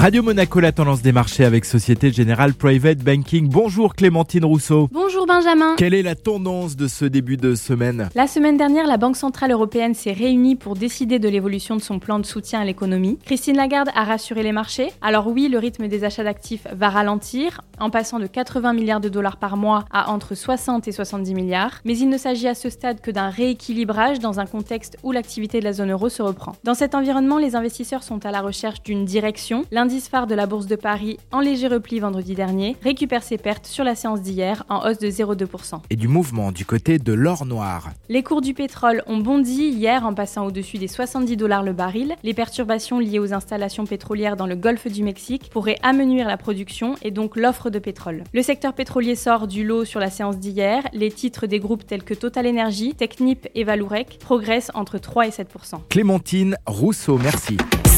Radio Monaco, la tendance des marchés avec Société Générale Private Banking. Bonjour Clémentine Rousseau. Bonjour Benjamin. Quelle est la tendance de ce début de semaine? La semaine dernière, la Banque Centrale Européenne s'est réunie pour décider de l'évolution de son plan de soutien à l'économie. Christine Lagarde a rassuré les marchés. Alors oui, le rythme des achats d'actifs va ralentir, en passant de 80 milliards de dollars par mois à entre 60 et 70 milliards. Mais il ne s'agit à ce stade que d'un rééquilibrage dans un contexte où l'activité de la zone euro se reprend. Dans cet environnement, les investisseurs sont à la recherche d'une direction. L'indice phare de la Bourse de Paris, en léger repli vendredi dernier, récupère ses pertes sur la séance d'hier en hausse de 0,2%. Et du mouvement du côté de l'or noir. Les cours du pétrole ont bondi hier en passant au-dessus des 70 dollars le baril. Les perturbations liées aux installations pétrolières dans le golfe du Mexique pourraient amenuire la production et donc l'offre de pétrole. Le secteur pétrolier sort du lot sur la séance d'hier. Les titres des groupes tels que Total Energy, Technip et Valurec progressent entre 3 et 7%. Clémentine Rousseau, merci.